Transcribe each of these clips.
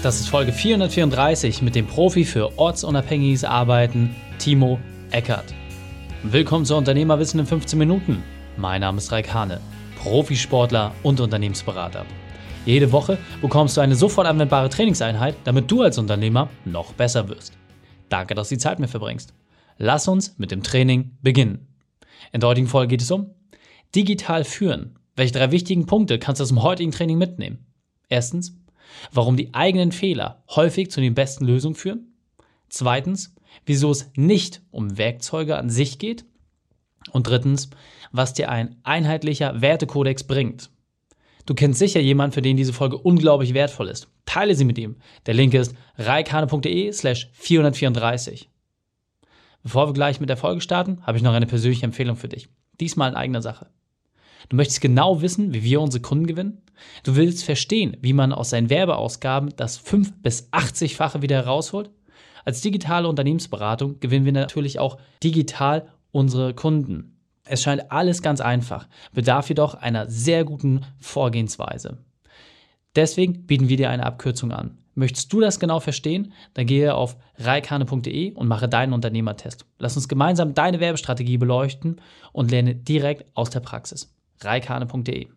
Das ist Folge 434 mit dem Profi für ortsunabhängiges Arbeiten, Timo Eckert. Willkommen zu Unternehmerwissen in 15 Minuten. Mein Name ist Raik Hane, Profisportler und Unternehmensberater. Jede Woche bekommst du eine sofort anwendbare Trainingseinheit, damit du als Unternehmer noch besser wirst. Danke, dass du die Zeit mit verbringst. Lass uns mit dem Training beginnen. In der heutigen Folge geht es um digital führen. Welche drei wichtigen Punkte kannst du aus dem heutigen Training mitnehmen? Erstens, warum die eigenen Fehler häufig zu den besten Lösungen führen. Zweitens, wieso es nicht um Werkzeuge an sich geht. Und drittens, was dir ein einheitlicher Wertekodex bringt. Du kennst sicher jemanden, für den diese Folge unglaublich wertvoll ist. Teile sie mit ihm. Der Link ist reikane.de slash 434. Bevor wir gleich mit der Folge starten, habe ich noch eine persönliche Empfehlung für dich. Diesmal in eigener Sache. Du möchtest genau wissen, wie wir unsere Kunden gewinnen? Du willst verstehen, wie man aus seinen Werbeausgaben das 5- bis 80-fache wieder herausholt? Als digitale Unternehmensberatung gewinnen wir natürlich auch digital unsere Kunden. Es scheint alles ganz einfach, bedarf jedoch einer sehr guten Vorgehensweise. Deswegen bieten wir dir eine Abkürzung an. Möchtest du das genau verstehen? Dann gehe auf reikane.de und mache deinen Unternehmertest. Lass uns gemeinsam deine Werbestrategie beleuchten und lerne direkt aus der Praxis reikane.de.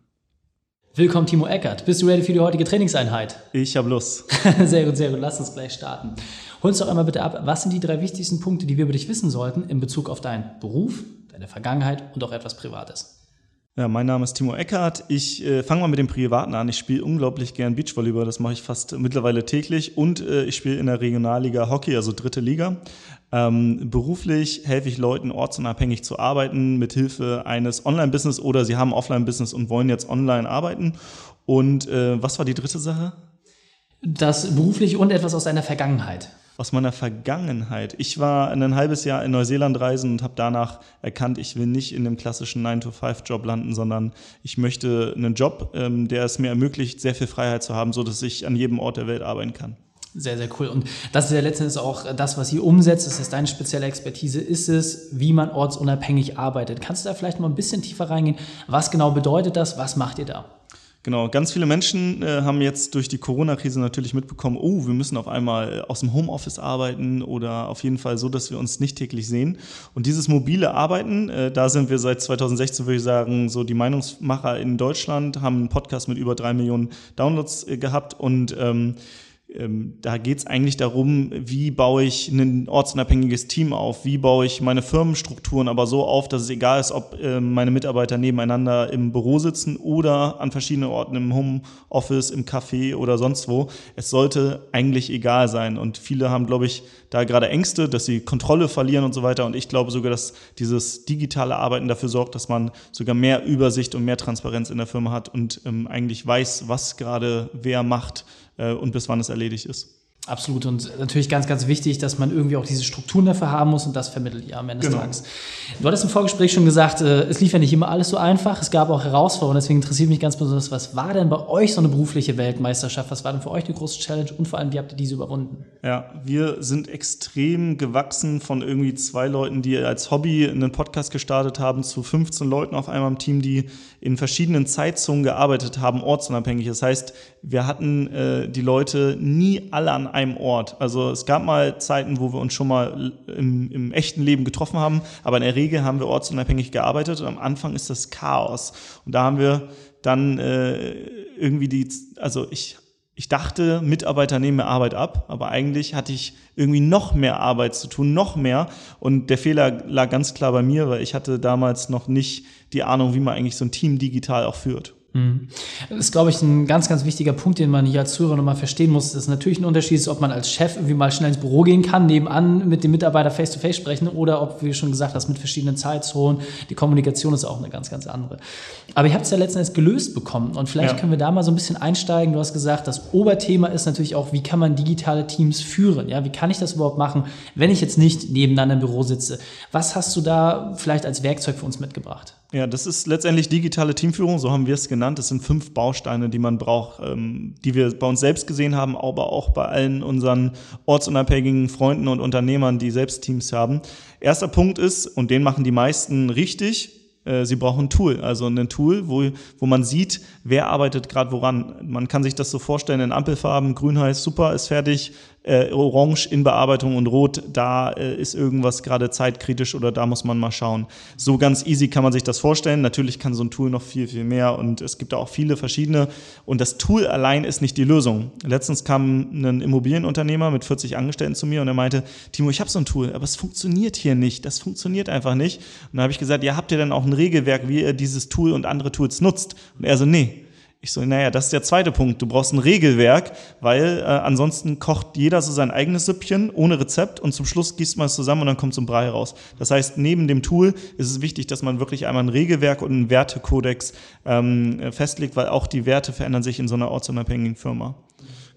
Willkommen, Timo Eckert. Bist du ready für die heutige Trainingseinheit? Ich habe Lust. sehr gut, sehr gut. Lass uns gleich starten. Hol uns doch einmal bitte ab, was sind die drei wichtigsten Punkte, die wir über dich wissen sollten in Bezug auf deinen Beruf, deine Vergangenheit und auch etwas Privates? Ja, mein Name ist Timo Eckert. Ich äh, fange mal mit dem Privaten an. Ich spiele unglaublich gern Beachvolleyball. Das mache ich fast mittlerweile täglich. Und äh, ich spiele in der Regionalliga Hockey, also dritte Liga. Ähm, beruflich helfe ich Leuten, ortsunabhängig zu arbeiten, mit Hilfe eines Online-Business oder sie haben Offline-Business und wollen jetzt online arbeiten. Und äh, was war die dritte Sache? Das beruflich und etwas aus deiner Vergangenheit aus meiner Vergangenheit. Ich war ein halbes Jahr in Neuseeland reisen und habe danach erkannt, ich will nicht in dem klassischen 9-to-5-Job landen, sondern ich möchte einen Job, ähm, der es mir ermöglicht, sehr viel Freiheit zu haben, so dass ich an jedem Ort der Welt arbeiten kann. Sehr, sehr cool. Und das ist ja letztendlich auch das, was ihr umsetzt. Das ist deine spezielle Expertise. Ist es, wie man ortsunabhängig arbeitet? Kannst du da vielleicht mal ein bisschen tiefer reingehen? Was genau bedeutet das? Was macht ihr da? Genau, ganz viele Menschen äh, haben jetzt durch die Corona-Krise natürlich mitbekommen, oh, wir müssen auf einmal aus dem Homeoffice arbeiten oder auf jeden Fall so, dass wir uns nicht täglich sehen. Und dieses mobile Arbeiten, äh, da sind wir seit 2016, würde ich sagen, so die Meinungsmacher in Deutschland, haben einen Podcast mit über drei Millionen Downloads äh, gehabt und ähm, ähm, da geht es eigentlich darum, wie baue ich ein ortsunabhängiges Team auf, wie baue ich meine Firmenstrukturen aber so auf, dass es egal ist, ob äh, meine Mitarbeiter nebeneinander im Büro sitzen oder an verschiedenen Orten im Homeoffice, im Café oder sonst wo. Es sollte eigentlich egal sein. Und viele haben, glaube ich, da gerade Ängste, dass sie Kontrolle verlieren und so weiter. Und ich glaube sogar, dass dieses digitale Arbeiten dafür sorgt, dass man sogar mehr Übersicht und mehr Transparenz in der Firma hat und ähm, eigentlich weiß, was gerade wer macht und bis wann es erledigt ist. Absolut und natürlich ganz, ganz wichtig, dass man irgendwie auch diese Strukturen dafür haben muss und das vermittelt ihr am Ende genau. des Tages. Du hattest im Vorgespräch schon gesagt, äh, es lief ja nicht immer alles so einfach, es gab auch Herausforderungen, deswegen interessiert mich ganz besonders, was war denn bei euch so eine berufliche Weltmeisterschaft? Was war denn für euch eine große Challenge und vor allem, wie habt ihr diese überwunden? Ja, wir sind extrem gewachsen von irgendwie zwei Leuten, die als Hobby einen Podcast gestartet haben, zu 15 Leuten auf einmal im Team, die in verschiedenen Zeitzonen gearbeitet haben, ortsunabhängig. Das heißt, wir hatten äh, die Leute nie alle an einem Ort. Also es gab mal Zeiten, wo wir uns schon mal im, im echten Leben getroffen haben, aber in der Regel haben wir ortsunabhängig gearbeitet und am Anfang ist das Chaos. Und da haben wir dann äh, irgendwie die, also ich ich dachte, Mitarbeiter nehmen mir Arbeit ab, aber eigentlich hatte ich irgendwie noch mehr Arbeit zu tun, noch mehr. Und der Fehler lag ganz klar bei mir, weil ich hatte damals noch nicht die Ahnung, wie man eigentlich so ein Team digital auch führt. Mhm. Das ist, glaube ich, ein ganz, ganz wichtiger Punkt, den man hier als Zuhörer nochmal verstehen muss. dass natürlich ein Unterschied ist, ob man als Chef irgendwie mal schnell ins Büro gehen kann, nebenan mit dem Mitarbeiter face-to-face -face sprechen oder ob, wie schon gesagt hast, mit verschiedenen Zeitzonen. Die Kommunikation ist auch eine ganz, ganz andere. Aber ihr habt es ja letztendlich gelöst bekommen und vielleicht ja. können wir da mal so ein bisschen einsteigen. Du hast gesagt, das Oberthema ist natürlich auch, wie kann man digitale Teams führen? Ja, wie kann ich das überhaupt machen, wenn ich jetzt nicht nebeneinander im Büro sitze? Was hast du da vielleicht als Werkzeug für uns mitgebracht? Ja, das ist letztendlich digitale Teamführung, so haben wir es genannt. Das sind fünf Bausteine, die man braucht, ähm, die wir bei uns selbst gesehen haben, aber auch bei allen unseren ortsunabhängigen Freunden und Unternehmern, die selbst Teams haben. Erster Punkt ist, und den machen die meisten richtig, äh, sie brauchen ein Tool, also ein Tool, wo, wo man sieht, wer arbeitet gerade woran. Man kann sich das so vorstellen in Ampelfarben, grün heißt super, ist fertig, äh, Orange in Bearbeitung und Rot, da äh, ist irgendwas gerade zeitkritisch oder da muss man mal schauen. So ganz easy kann man sich das vorstellen. Natürlich kann so ein Tool noch viel, viel mehr und es gibt da auch viele verschiedene. Und das Tool allein ist nicht die Lösung. Letztens kam ein Immobilienunternehmer mit 40 Angestellten zu mir und er meinte, Timo, ich habe so ein Tool, aber es funktioniert hier nicht. Das funktioniert einfach nicht. Und da habe ich gesagt, ja, habt ihr denn auch ein Regelwerk, wie ihr dieses Tool und andere Tools nutzt? Und er so, nee, ich so, naja, das ist der zweite Punkt. Du brauchst ein Regelwerk, weil äh, ansonsten kocht jeder so sein eigenes Süppchen ohne Rezept und zum Schluss gießt man es zusammen und dann kommt so ein Brei raus. Das heißt, neben dem Tool ist es wichtig, dass man wirklich einmal ein Regelwerk und einen Wertekodex ähm, festlegt, weil auch die Werte verändern sich in so einer ortsunabhängigen Firma.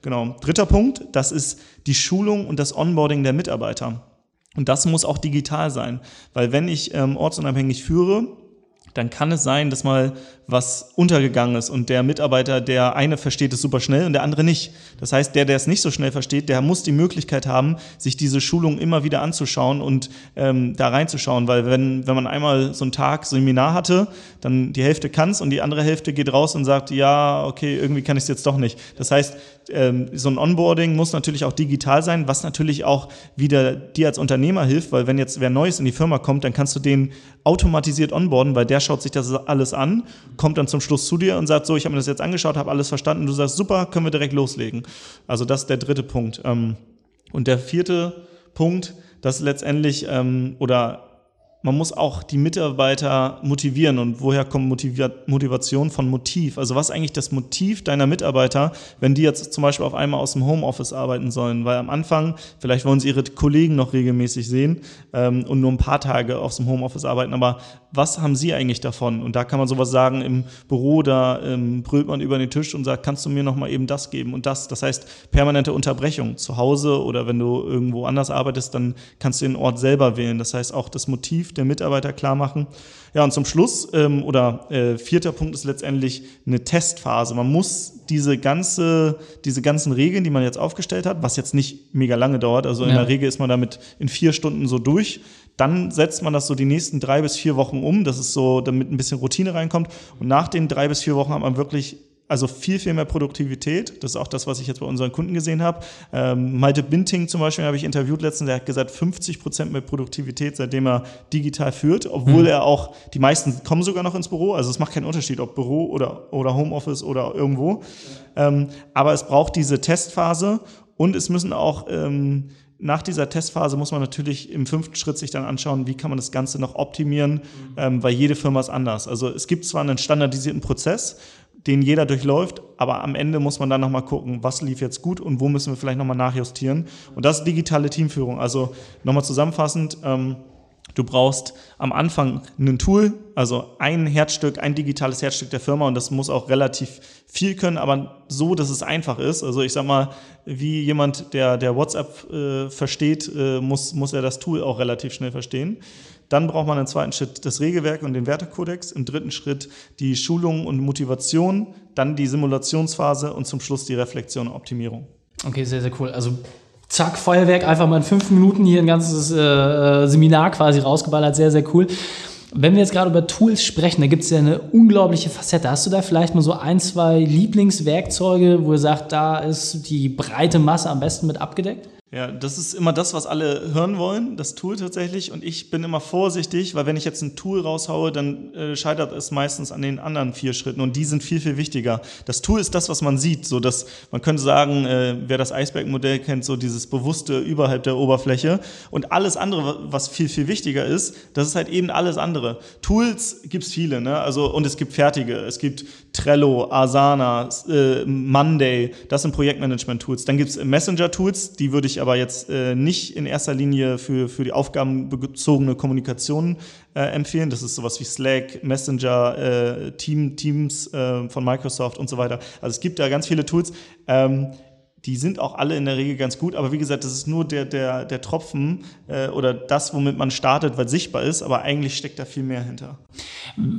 Genau. Dritter Punkt, das ist die Schulung und das Onboarding der Mitarbeiter. Und das muss auch digital sein, weil wenn ich ähm, ortsunabhängig führe, dann kann es sein, dass mal was untergegangen ist und der Mitarbeiter, der eine versteht es super schnell und der andere nicht. Das heißt, der, der es nicht so schnell versteht, der muss die Möglichkeit haben, sich diese Schulung immer wieder anzuschauen und ähm, da reinzuschauen, weil wenn, wenn man einmal so einen Tag Seminar hatte, dann die Hälfte kann es und die andere Hälfte geht raus und sagt, ja, okay, irgendwie kann ich es jetzt doch nicht. Das heißt, ähm, so ein Onboarding muss natürlich auch digital sein, was natürlich auch wieder dir als Unternehmer hilft, weil wenn jetzt wer Neues in die Firma kommt, dann kannst du den automatisiert onboarden, weil der schaut sich das alles an kommt dann zum Schluss zu dir und sagt, so, ich habe mir das jetzt angeschaut, habe alles verstanden. Du sagst, super, können wir direkt loslegen. Also das ist der dritte Punkt. Ähm, und der vierte Punkt, das letztendlich, ähm, oder man muss auch die Mitarbeiter motivieren. Und woher kommt Motivation von Motiv? Also was ist eigentlich das Motiv deiner Mitarbeiter, wenn die jetzt zum Beispiel auf einmal aus dem Homeoffice arbeiten sollen? Weil am Anfang, vielleicht wollen sie ihre Kollegen noch regelmäßig sehen ähm, und nur ein paar Tage aus dem Homeoffice arbeiten. Aber was haben sie eigentlich davon? Und da kann man sowas sagen, im Büro, da ähm, brüllt man über den Tisch und sagt, kannst du mir noch mal eben das geben und das? Das heißt, permanente Unterbrechung. Zu Hause oder wenn du irgendwo anders arbeitest, dann kannst du den Ort selber wählen. Das heißt, auch das Motiv der Mitarbeiter klar machen. Ja, und zum Schluss ähm, oder äh, vierter Punkt ist letztendlich eine Testphase. Man muss diese ganze, diese ganzen Regeln, die man jetzt aufgestellt hat, was jetzt nicht mega lange dauert, also in ja. der Regel ist man damit in vier Stunden so durch. Dann setzt man das so die nächsten drei bis vier Wochen um, das ist so, damit ein bisschen Routine reinkommt. Und nach den drei bis vier Wochen hat man wirklich also viel, viel mehr Produktivität. Das ist auch das, was ich jetzt bei unseren Kunden gesehen habe. Ähm, Malte Binting zum Beispiel habe ich interviewt letztens, der hat gesagt, 50 Prozent mehr Produktivität, seitdem er digital führt, obwohl mhm. er auch, die meisten kommen sogar noch ins Büro, also es macht keinen Unterschied, ob Büro oder, oder Homeoffice oder irgendwo. Ähm, aber es braucht diese Testphase und es müssen auch ähm, nach dieser Testphase muss man natürlich im fünften Schritt sich dann anschauen, wie kann man das Ganze noch optimieren, mhm. ähm, weil jede Firma ist anders. Also es gibt zwar einen standardisierten Prozess, den jeder durchläuft, aber am Ende muss man dann nochmal gucken, was lief jetzt gut und wo müssen wir vielleicht nochmal nachjustieren. Und das ist digitale Teamführung. Also nochmal zusammenfassend, ähm, du brauchst am Anfang ein Tool, also ein Herzstück, ein digitales Herzstück der Firma und das muss auch relativ viel können, aber so, dass es einfach ist. Also ich sag mal, wie jemand, der, der WhatsApp äh, versteht, äh, muss, muss er das Tool auch relativ schnell verstehen. Dann braucht man im zweiten Schritt das Regelwerk und den Wertekodex, im dritten Schritt die Schulung und Motivation, dann die Simulationsphase und zum Schluss die Reflexion und Optimierung. Okay, sehr, sehr cool. Also zack, Feuerwerk, einfach mal in fünf Minuten hier ein ganzes äh, äh Seminar quasi rausgeballert, sehr, sehr cool. Wenn wir jetzt gerade über Tools sprechen, da gibt es ja eine unglaubliche Facette. Hast du da vielleicht mal so ein, zwei Lieblingswerkzeuge, wo ihr sagt, da ist die breite Masse am besten mit abgedeckt? Ja, das ist immer das, was alle hören wollen, das Tool tatsächlich. Und ich bin immer vorsichtig, weil wenn ich jetzt ein Tool raushaue, dann äh, scheitert es meistens an den anderen vier Schritten und die sind viel, viel wichtiger. Das Tool ist das, was man sieht. So dass man könnte sagen, äh, wer das Eisbergmodell kennt, so dieses bewusste überhalb der Oberfläche. Und alles andere, was viel, viel wichtiger ist, das ist halt eben alles andere. Tools gibt's viele, ne? Also, und es gibt fertige. Es gibt Trello, Asana, äh, Monday, das sind Projektmanagement-Tools. Dann gibt's Messenger-Tools, die würde ich aber jetzt äh, nicht in erster Linie für, für die aufgabenbezogene Kommunikation äh, empfehlen. Das ist sowas wie Slack, Messenger, äh, Team, Teams äh, von Microsoft und so weiter. Also es gibt da ganz viele Tools. Ähm, die sind auch alle in der Regel ganz gut. Aber wie gesagt, das ist nur der, der, der Tropfen äh, oder das, womit man startet, weil sichtbar ist. Aber eigentlich steckt da viel mehr hinter.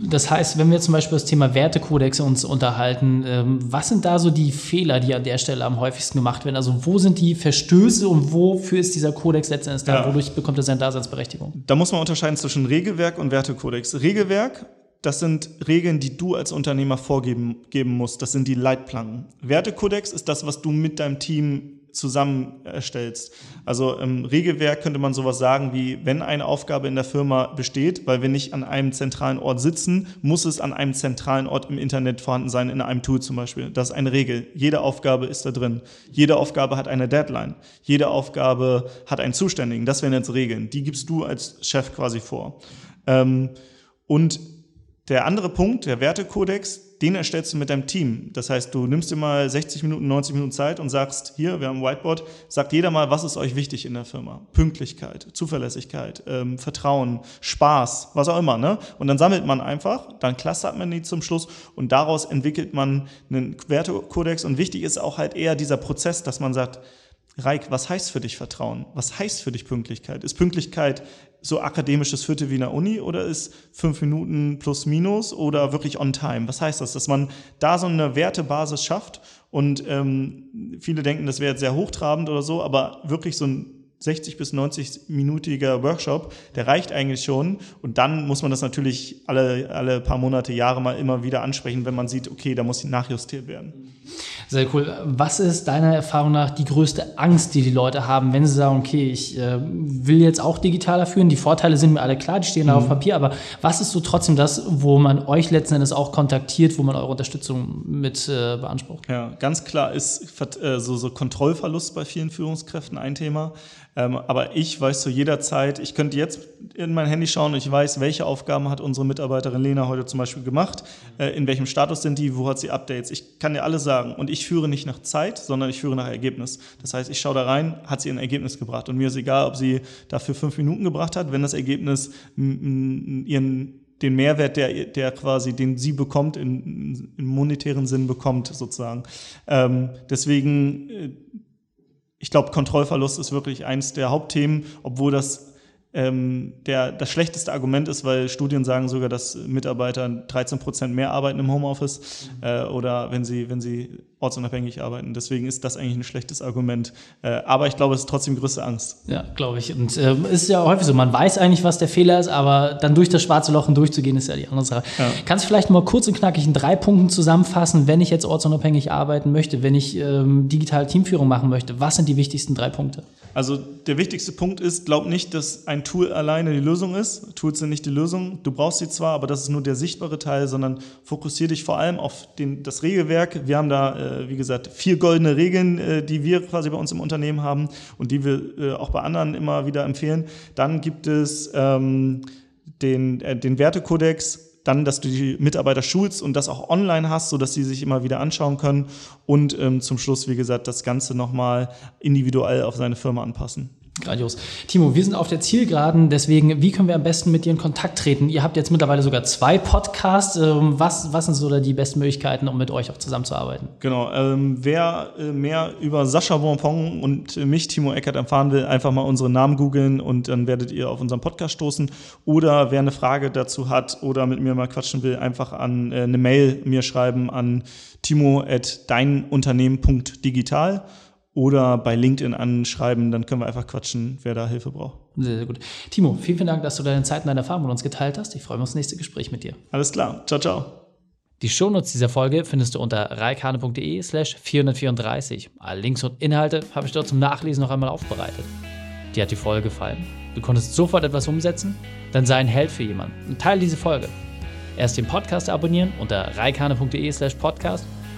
Das heißt, wenn wir zum Beispiel das Thema Wertekodex uns unterhalten, ähm, was sind da so die Fehler, die an der Stelle am häufigsten gemacht werden? Also wo sind die Verstöße und wofür ist dieser Kodex letztendlich da? Ja. Wodurch bekommt er seine Daseinsberechtigung? Da muss man unterscheiden zwischen Regelwerk und Wertekodex. Regelwerk das sind Regeln, die du als Unternehmer vorgeben geben musst. Das sind die Leitplanken. Wertekodex ist das, was du mit deinem Team zusammen erstellst. Also im Regelwerk könnte man sowas sagen wie, wenn eine Aufgabe in der Firma besteht, weil wir nicht an einem zentralen Ort sitzen, muss es an einem zentralen Ort im Internet vorhanden sein, in einem Tool zum Beispiel. Das ist eine Regel. Jede Aufgabe ist da drin. Jede Aufgabe hat eine Deadline. Jede Aufgabe hat einen Zuständigen. Das wären jetzt Regeln. Die gibst du als Chef quasi vor. Ähm, und der andere Punkt, der Wertekodex, den erstellst du mit deinem Team. Das heißt, du nimmst dir mal 60 Minuten, 90 Minuten Zeit und sagst, hier, wir haben ein Whiteboard, sagt jeder mal, was ist euch wichtig in der Firma? Pünktlichkeit, Zuverlässigkeit, ähm, Vertrauen, Spaß, was auch immer. Ne? Und dann sammelt man einfach, dann clustert man die zum Schluss und daraus entwickelt man einen Wertekodex. Und wichtig ist auch halt eher dieser Prozess, dass man sagt, Reik, was heißt für dich Vertrauen? Was heißt für dich Pünktlichkeit? Ist Pünktlichkeit so akademisches Viertel wie in der Uni oder ist fünf Minuten plus minus oder wirklich on time? Was heißt das? Dass man da so eine Wertebasis schafft und ähm, viele denken, das wäre jetzt sehr hochtrabend oder so, aber wirklich so ein 60 bis 90-minütiger Workshop, der reicht eigentlich schon. Und dann muss man das natürlich alle, alle paar Monate, Jahre mal immer wieder ansprechen, wenn man sieht, okay, da muss nachjustiert werden. Sehr cool. Was ist deiner Erfahrung nach die größte Angst, die die Leute haben, wenn sie sagen, okay, ich äh, will jetzt auch digitaler führen? Die Vorteile sind mir alle klar, die stehen mhm. da auf mhm. Papier, aber was ist so trotzdem das, wo man euch letzten Endes auch kontaktiert, wo man eure Unterstützung mit äh, beansprucht? Ja, ganz klar ist äh, so, so Kontrollverlust bei vielen Führungskräften ein Thema. Ähm, aber ich weiß zu jeder Zeit, ich könnte jetzt in mein Handy schauen und ich weiß, welche Aufgaben hat unsere Mitarbeiterin Lena heute zum Beispiel gemacht, äh, in welchem Status sind die, wo hat sie Updates. Ich kann dir alles sagen. Und ich führe nicht nach Zeit, sondern ich führe nach Ergebnis. Das heißt, ich schaue da rein, hat sie ein Ergebnis gebracht. Und mir ist egal, ob sie dafür fünf Minuten gebracht hat, wenn das Ergebnis ihren den Mehrwert, der, der quasi, den sie bekommt, in, im monetären Sinn bekommt, sozusagen. Ähm, deswegen äh, ich glaube, Kontrollverlust ist wirklich eins der Hauptthemen, obwohl das ähm, der, das schlechteste Argument ist, weil Studien sagen sogar, dass Mitarbeiter 13 Prozent mehr arbeiten im Homeoffice äh, oder wenn sie, wenn sie ortsunabhängig arbeiten. Deswegen ist das eigentlich ein schlechtes Argument. Äh, aber ich glaube, es ist trotzdem größte Angst. Ja, glaube ich. Und äh, ist ja häufig so, man weiß eigentlich, was der Fehler ist, aber dann durch das schwarze Loch durchzugehen, ist ja die andere Sache. Ja. Kannst du vielleicht mal kurz und knackig in drei Punkten zusammenfassen, wenn ich jetzt ortsunabhängig arbeiten möchte, wenn ich ähm, digitale Teamführung machen möchte? Was sind die wichtigsten drei Punkte? Also der wichtigste Punkt ist, glaub nicht, dass ein Tool alleine die Lösung ist. Tools sind nicht die Lösung. Du brauchst sie zwar, aber das ist nur der sichtbare Teil, sondern fokussiere dich vor allem auf den, das Regelwerk. Wir haben da, äh, wie gesagt, vier goldene Regeln, äh, die wir quasi bei uns im Unternehmen haben und die wir äh, auch bei anderen immer wieder empfehlen. Dann gibt es ähm, den, äh, den Wertekodex, dann, dass du die Mitarbeiter schulst und das auch online hast, sodass sie sich immer wieder anschauen können und ähm, zum Schluss, wie gesagt, das Ganze nochmal individuell auf seine Firma anpassen. Grandios. Timo, wir sind auf der Zielgeraden, deswegen, wie können wir am besten mit dir in Kontakt treten? Ihr habt jetzt mittlerweile sogar zwei Podcasts. Ähm, was, was sind so die besten Möglichkeiten, um mit euch auch zusammenzuarbeiten? Genau, ähm, wer äh, mehr über Sascha Bonpong und mich, Timo Eckert, erfahren will, einfach mal unsere Namen googeln und dann werdet ihr auf unseren Podcast stoßen. Oder wer eine Frage dazu hat oder mit mir mal quatschen will, einfach an äh, eine Mail mir schreiben an timo at oder bei LinkedIn anschreiben, dann können wir einfach quatschen, wer da Hilfe braucht. Sehr, sehr gut. Timo, vielen, vielen Dank, dass du deine Zeit und deine Erfahrungen mit uns geteilt hast. Ich freue mich aufs nächste Gespräch mit dir. Alles klar. Ciao, ciao. Die Shownotes dieser Folge findest du unter reikane.de slash 434. Alle Links und Inhalte habe ich dort zum Nachlesen noch einmal aufbereitet. Dir hat die Folge gefallen? Du konntest sofort etwas umsetzen? Dann sei ein Held für jemanden und teile diese Folge. Erst den Podcast abonnieren unter reikane.de slash podcast